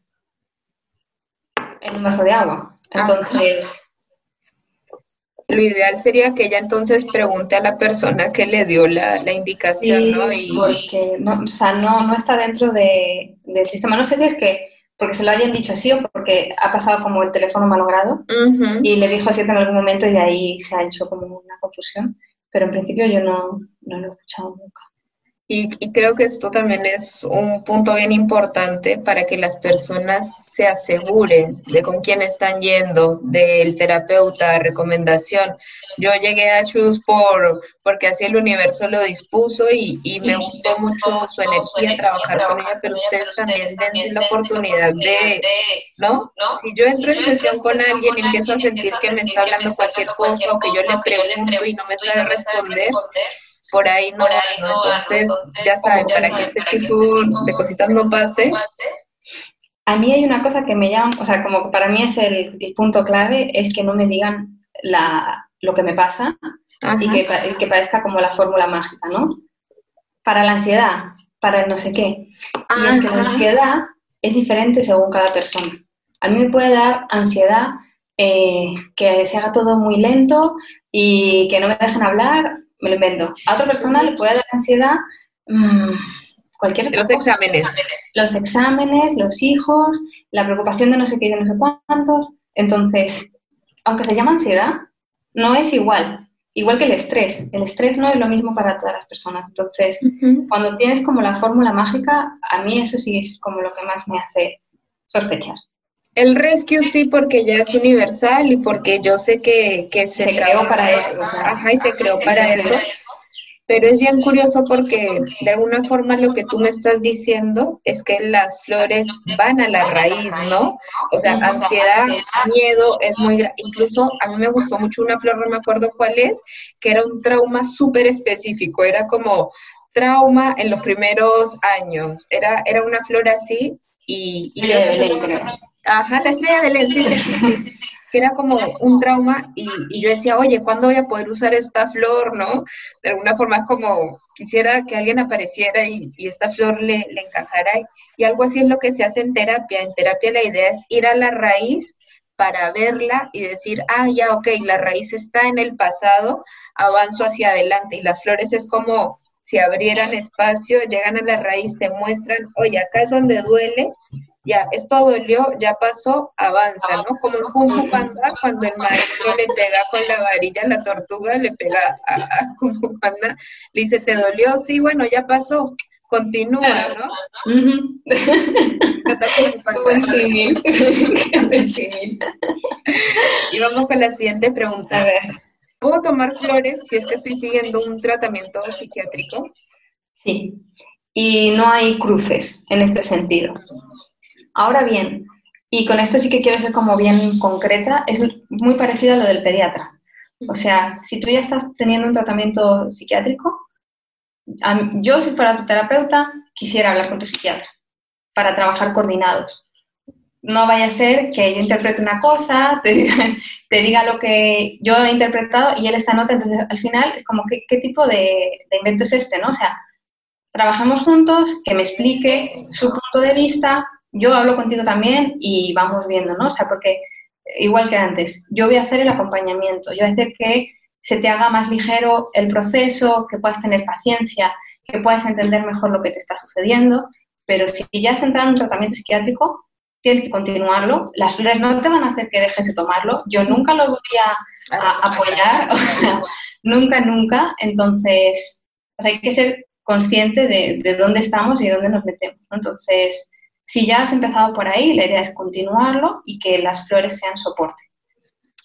en un vaso de agua. Entonces... Lo ideal sería que ella entonces pregunte a la persona que le dio la, indicación, ¿no? Porque no, o sea, no, no está dentro de, del sistema. No sé si es que porque se lo hayan dicho así o porque ha pasado como el teléfono malogrado y le dijo así en algún momento y de ahí se ha hecho como una confusión. Pero en principio yo no, no lo he escuchado nunca. Y, creo que esto también es un punto bien importante para que las personas se aseguren de con quién están yendo, del terapeuta, recomendación. Yo llegué a Chus por, porque así el universo lo dispuso y, me gustó mucho su energía, trabajar con ella, pero ustedes también dense la oportunidad de, ¿no? Si yo entro en sesión con alguien y empiezo a sentir que me está hablando cualquier cosa o que yo le pregunto y no me sabe responder, por ahí no, Entonces, ya saben, para que este tipo de cositas no pase. A mí hay una cosa que me llama, o sea, como para mí es el, punto clave, es que no me digan la, lo que me pasa y que, que, parezca como la fórmula mágica, ¿no? Para la ansiedad, para el no sé qué. Y es que la ansiedad es diferente según cada persona. A mí me puede dar ansiedad eh, que se haga todo muy lento y que no me dejen hablar me lo invento. A otra persona le puede dar ansiedad mmm, cualquier Los exámenes. Los exámenes, los hijos, la preocupación de no sé qué y de no sé cuántos. Entonces, aunque se llama ansiedad, no es igual. Igual que el estrés. El estrés no es lo mismo para todas las personas. Entonces, cuando tienes como la fórmula mágica, a mí eso sí es como lo que más me hace sospechar. El rescue sí, porque ya es universal y porque yo sé que, se, creó para eso. ajá, y se creó para eso. Pero es bien curioso porque de alguna forma lo que tú me estás diciendo es que las flores van a la raíz, ¿no? O sea, ansiedad, miedo, es muy... Incluso a mí me gustó mucho una flor, no me acuerdo cuál es, que era un trauma súper específico, era como trauma en los primeros años, era, era una flor así y... y Ajá, la estrella de Belén, sí, sí, sí, era como un trauma y, yo decía, oye, ¿cuándo voy a poder usar esta flor, no? De alguna forma es como, quisiera que alguien apareciera y, esta flor le, encajara y algo así es lo que se hace en terapia. En terapia la idea es ir a la raíz para verla y decir, ah, ya, ok, la raíz está en el pasado, avanzo hacia adelante y las flores es como si abrieran espacio, llegan a la raíz, te muestran, oye, acá es donde duele, ya, esto dolió, ya pasó, avanza, ¿no? Como en Kung Panda, cuando el maestro le pega con la varilla a la tortuga, le pega a, Kung Fu Panda, le dice, ¿te dolió? Sí, bueno, ya pasó, continúa, ¿no? y vamos con la siguiente pregunta. A ver. ¿Puedo tomar flores si es que estoy siguiendo un tratamiento psiquiátrico? Sí, y no hay cruces en este sentido. Ahora bien, y con esto sí que quiero ser como bien concreta, es muy parecido a lo del pediatra. O sea, si tú ya estás teniendo un tratamiento psiquiátrico, yo si fuera tu terapeuta quisiera hablar con tu psiquiatra para trabajar coordinados. No vaya a ser que yo interprete una cosa, te diga, lo que yo he interpretado y él está en otra. Entonces, al final, como, ¿qué, tipo de, de invento es este? ¿no? O sea, trabajamos juntos, que me explique su punto de vista, yo hablo contigo también y vamos viendo, ¿no? O sea, porque igual que antes, yo voy a hacer el acompañamiento, yo voy a hacer que se te haga más ligero el proceso, que puedas tener paciencia, que puedas entender mejor lo que te está sucediendo, pero si ya has entrado en un tratamiento psiquiátrico, tienes que continuarlo. Las flores no te van a hacer que dejes de tomarlo. Yo nunca lo voy a, apoyar, o sea, nunca, nunca. Entonces, hay que ser consciente de, de, dónde estamos y dónde nos metemos. Entonces, si ya has empezado por ahí, la idea es continuarlo y que las flores sean soporte.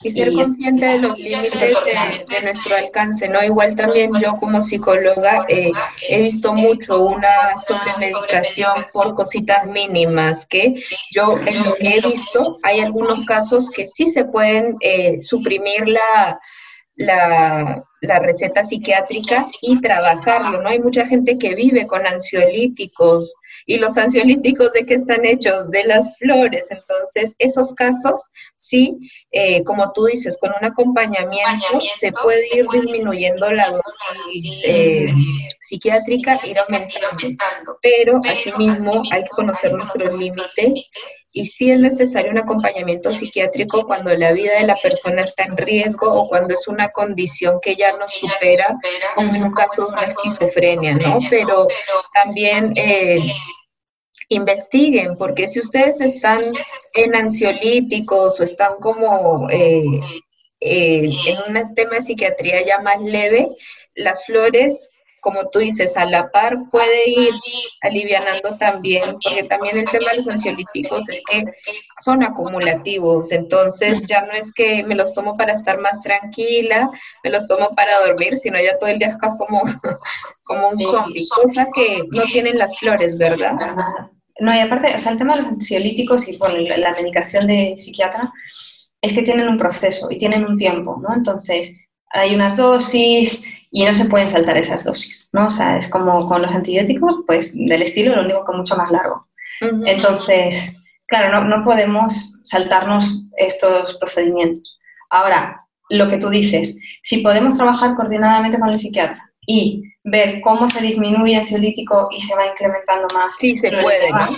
Y ser consciente de los límites de, nuestro alcance, ¿no? Igual también yo como psicóloga eh, he visto mucho una sobremedicación por cositas mínimas, que yo en lo que he visto hay algunos casos que sí se pueden eh, suprimir la, la, la, receta psiquiátrica y trabajarlo, ¿no? Hay mucha gente que vive con ansiolíticos y los ansiolíticos de qué están hechos? De las flores. Entonces, esos casos, sí, eh, como tú dices, con un acompañamiento, se puede ir disminuyendo la dosis eh, psiquiátrica, ir aumentando. Pero, asimismo, hay que conocer nuestros límites y sí es necesario un acompañamiento psiquiátrico cuando la vida de la persona está en riesgo o cuando es una condición que ya nos supera, como en un caso de una esquizofrenia, ¿no? Pero también eh, investiguen, porque si ustedes están en ansiolíticos o están como eh, eh, en un tema de psiquiatría ya más leve, las flores como tú dices, a la par puede ir alivianando también, porque también el tema de los ansiolíticos es que son acumulativos, entonces ya no es que me los tomo para estar más tranquila, me los tomo para dormir, sino ya todo el día estás como, como un zombie, cosa que no tienen las flores, ¿verdad? No, y aparte, o sea, el tema de los ansiolíticos y bueno, la medicación de psiquiatra es que tienen un proceso y tienen un tiempo, ¿no? Entonces, hay unas dosis, y no se pueden saltar esas dosis, ¿no? O sea, es como con los antibióticos, pues del estilo, lo único que mucho más largo. Entonces, claro, no, no, podemos saltarnos estos procedimientos. Ahora, lo que tú dices, si podemos trabajar coordinadamente con el psiquiatra y ver cómo se disminuye el ansiolítico y se va incrementando más. Sí, se puede, ¿no?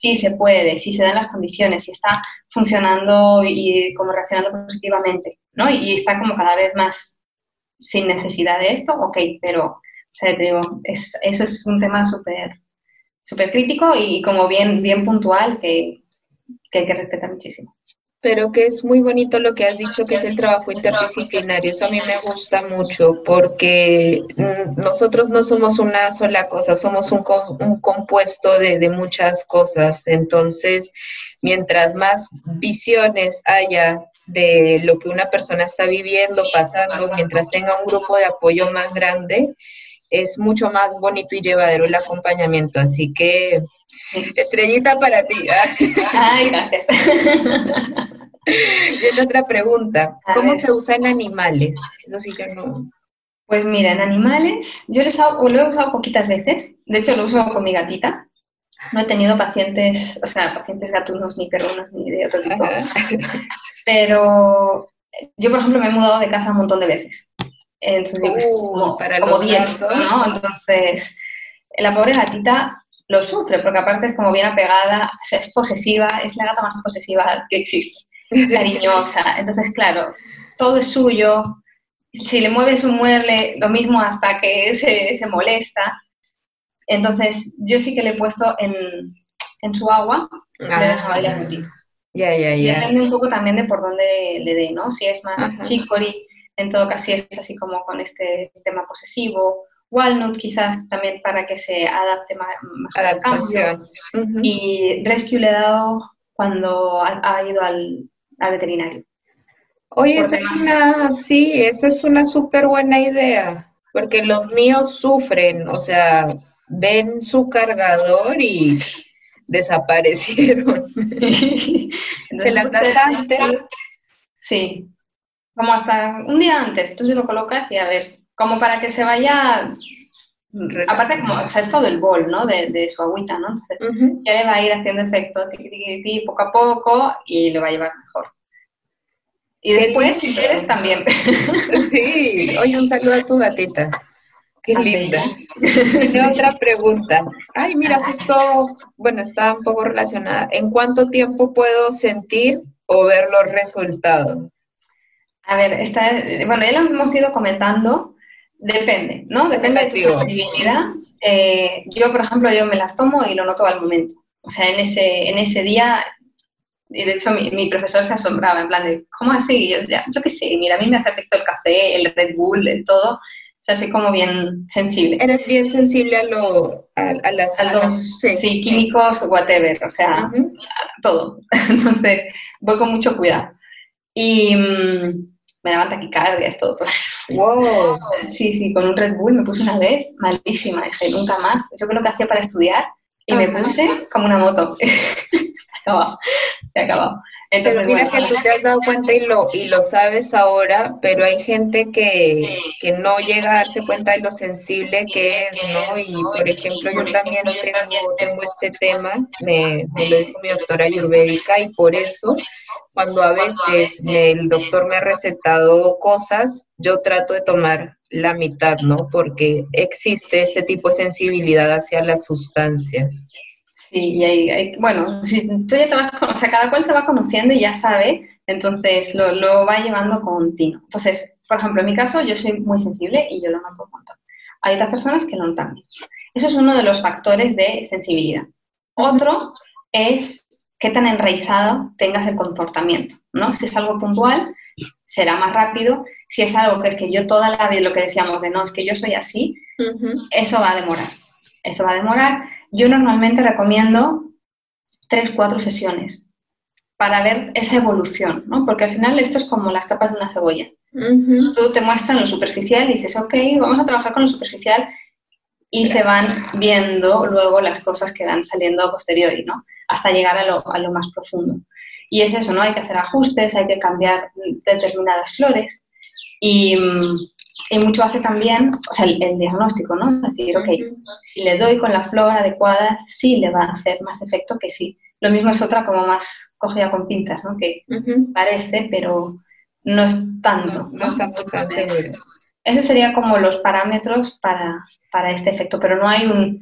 Sí, se puede, si se dan las condiciones, si está funcionando y como reaccionando positivamente, ¿no? Y está como cada vez más sin necesidad de esto, ok, pero, o sea, te digo, es, eso es un tema súper súper crítico y como bien, bien puntual que, que hay que respetar muchísimo pero que es muy bonito lo que has dicho, que es el trabajo interdisciplinario. Eso a mí me gusta mucho porque mm, nosotros no somos una sola cosa, somos un, un compuesto de, de, muchas cosas. Entonces, mientras más visiones haya de lo que una persona está viviendo, pasando, mientras tenga un grupo de apoyo más grande, es mucho más bonito y llevadero el acompañamiento. Así que, estrellita para ti. ¿ah? Ay, gracias. Y otra pregunta, ¿cómo se usa en animales? Eso sí yo no... Pues mira, en animales, yo les lo he usado poquitas veces, de hecho lo uso con mi gatita, no he tenido pacientes, o sea, pacientes gatunos ni perrunos ni de otro tipo. Pero yo, por ejemplo, me he mudado de casa un montón de veces. Entonces, uh, como, para como ¿no? Entonces, la pobre gatita lo sufre, porque aparte es como bien apegada, es posesiva, es la gata más posesiva que existe, cariñosa. Entonces, claro, todo es suyo. Si le mueves un mueble, lo mismo hasta que se, se molesta. Entonces, yo sí que le he puesto en, en su agua, le he dejado las gotitas. Ya, ya, ya. Depende un poco también de por dónde le dé, ¿no? Si es más chicory, en todo caso, si es así como con este tema posesivo. Walnut quizás también para que se adapte más al cambio. Y Rescue le he dado cuando ha, ido al, al, veterinario. Oye, esa es una, sí, esa es una súper buena idea, porque los míos sufren, o sea, ven su cargador y desaparecieron. ¿Se las das antes? Sí, como hasta un día antes, tú se lo colocas y a ver, como para que se vaya, aparte como, o sea, es todo el bol, ¿no? De, su agüita, ¿no? Entonces, ya le va a ir haciendo efecto poco a poco y le va a llevar mejor. Y después, si quieres, también. Sí, oye, un saludo a tu gatita. Qué linda. Tengo otra pregunta. Ay, mira, justo, bueno, está un poco relacionada. ¿En cuánto tiempo puedo sentir o ver los resultados? A ver, está, bueno, ya lo hemos ido comentando. Depende, ¿no? Depende de tu sensibilidad. Eh, yo, por ejemplo, yo me las tomo y lo noto al momento. O sea, en ese, en ese día, y de hecho mi, mi profesor se asombraba, en plan de, ¿cómo así? Yo, yo qué sé, mira, a mí me hace efecto el café, el Red Bull, el todo sea, así como bien sensible. Eres bien sensible a, lo, a, las, a los sí, químicos, whatever, o sea, todo. Entonces, voy con mucho cuidado. Y mm, me daban taquicardias, todo, todo. Wow. Sí, sí, con un Red Bull me puse una vez malísima, dije, nunca más. Yo creo que hacía para estudiar y me puse como una moto. se acabado, se acabado. Entonces, pero mira que tú te has dado cuenta y lo, y lo sabes ahora, pero hay gente que, que, no llega a darse cuenta de lo sensible que es, ¿no? Y por ejemplo, yo también tengo, tengo este tema, me, me, lo dijo mi doctora ayurvédica, y por eso cuando a veces el doctor me ha recetado cosas, yo trato de tomar la mitad, ¿no? Porque existe ese tipo de sensibilidad hacia las sustancias. Sí, y hay, bueno, si tú ya te vas, o sea, cada cual se va conociendo y ya sabe, entonces lo, lo, va llevando continuo. Entonces, por ejemplo, en mi caso, yo soy muy sensible y yo lo noto un montón. Hay otras personas que no notan. Eso es uno de los factores de sensibilidad. Otro es qué tan enraizado tengas el comportamiento, ¿no? Si es algo puntual, será más rápido. Si es algo que es que yo toda la vida, lo que decíamos de no, es que yo soy así, eso va a demorar. Eso va a demorar yo normalmente recomiendo tres, cuatro sesiones para ver esa evolución, ¿no? Porque al final esto es como las capas de una cebolla. Tú te muestran lo superficial y dices, ok, vamos a trabajar con lo superficial y se van viendo luego las cosas que van saliendo a posteriori, ¿no? Hasta llegar a lo, a lo más profundo. Y es eso, ¿no? Hay que hacer ajustes, hay que cambiar determinadas flores y, mm, y mucho hace también, o sea, el, diagnóstico, ¿no? Decir, ok, si le doy con la flor adecuada, sí le va a hacer más efecto que sí. Lo mismo es otra como más cogida con pinzas, ¿no? Que parece, pero no es tanto. No, no Esos serían como los parámetros para, para este efecto, pero no hay un,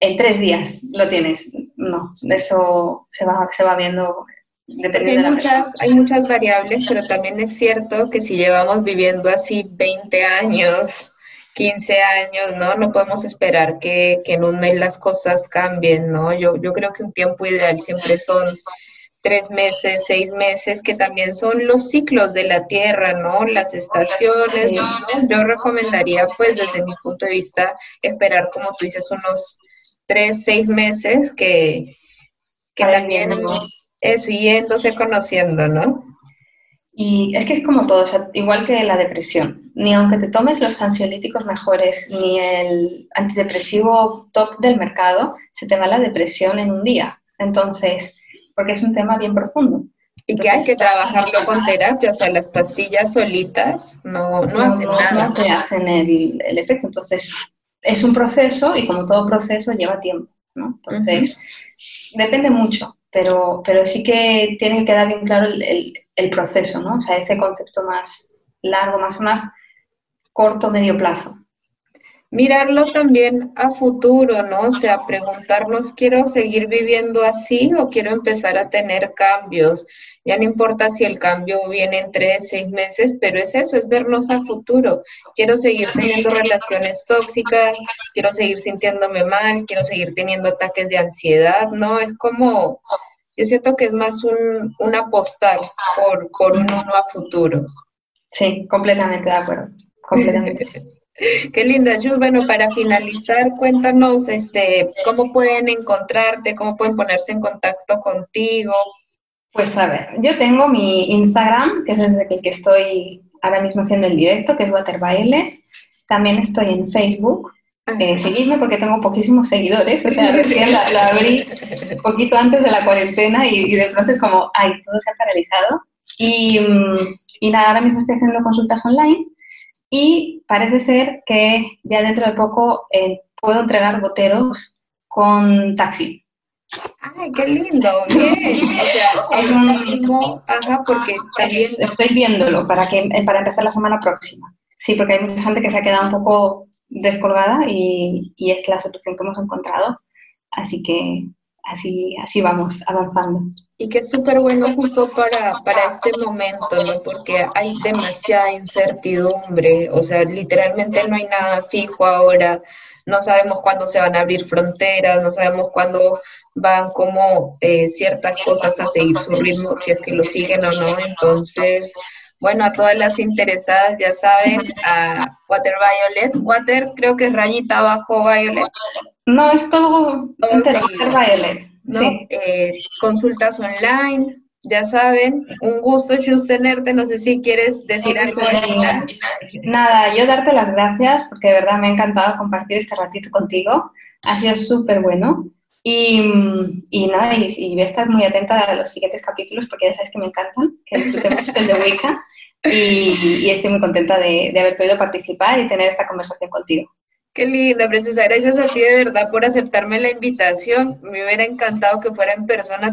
en tres días lo tienes. No, eso se va, se va viendo hay, muchas, hay muchas variables, pero también es cierto que si llevamos viviendo así 20 años, 15 años, ¿no? No podemos esperar que, en un mes las cosas cambien, ¿no? Yo, yo creo que un tiempo ideal siempre son tres meses, seis meses, que también son los ciclos de la Tierra, ¿no? Las estaciones. Yo recomendaría, pues, desde mi punto de vista, esperar, como tú dices, unos tres, seis meses que, que también eso, yéndose conociendo, ¿no? Y es que es como todo, o sea, igual que la depresión. Ni aunque te tomes los ansiolíticos mejores, ni el antidepresivo top del mercado, se te va la depresión en un día. Entonces, porque es un tema bien profundo. Y que hay que trabajarlo con terapia, o sea, las pastillas solitas no, no, hacen nada. No te hacen el, el, efecto. Entonces, es un proceso y como todo proceso lleva tiempo, ¿no? Entonces, depende mucho pero, pero sí que tiene que quedar bien claro el, el, proceso, ¿no? O sea, ese concepto más largo, más, más corto, medio plazo. Mirarlo también a futuro, ¿no? O sea, preguntarnos, ¿quiero seguir viviendo así o quiero empezar a tener cambios? Ya no importa si el cambio viene en tres, seis meses, pero es eso, es vernos a futuro. Quiero seguir teniendo relaciones tóxicas, quiero seguir sintiéndome mal, quiero seguir teniendo ataques de ansiedad, ¿no? Es como, yo siento que es más un, un apostar por, por un uno a futuro. Sí, completamente de acuerdo, completamente. Qué linda, Jules. Bueno, para finalizar, cuéntanos este, cómo pueden encontrarte, cómo pueden ponerse en contacto contigo. Pues a ver, yo tengo mi Instagram, que es desde el que estoy ahora mismo haciendo el directo, que es Waterviolet. También estoy en Facebook. Eh, seguidme porque tengo poquísimos seguidores, o sea, recién la, abrí poquito antes de la cuarentena y, de pronto es como, ay, todo se ha paralizado. Y, mm, y nada, ahora mismo estoy haciendo consultas online y parece ser que ya dentro de poco eh, puedo entregar goteros con taxi. ¡Ay, qué lindo! Bien. O sea, es un mismo, ajá, porque también... Estoy viéndolo para, que, eh, para empezar la semana próxima. Sí, porque hay mucha gente que se ha quedado un poco descolgada y, y es la solución que hemos encontrado. Así que así, así vamos avanzando. Y que es súper bueno justo para, para este momento, ¿no? Porque hay demasiada incertidumbre, o sea, literalmente no hay nada fijo ahora, no sabemos cuándo se van a abrir fronteras, no sabemos cuándo van como eh, ciertas cosas a seguir su ritmo, si es que lo siguen o no, entonces... Bueno, a todas las interesadas ya saben, a Water Violet. Water creo que es rayita abajo Violet. No, es todo, Violet. ¿No? Eh, consultas online, ya saben, un gusto, Shus, tenerte. No sé si quieres decir algo Nada, yo darte las gracias porque de verdad me ha encantado compartir este ratito contigo. Ha sido súper bueno. Y, nada, y, voy a estar muy atenta a los siguientes capítulos porque ya sabes que me encantan, que mucho el de Wicca. Y, estoy muy contenta de, de haber podido participar y tener esta conversación contigo. Qué linda, preciosa. Gracias a ti de verdad por aceptarme la invitación. Me hubiera encantado que fuera en persona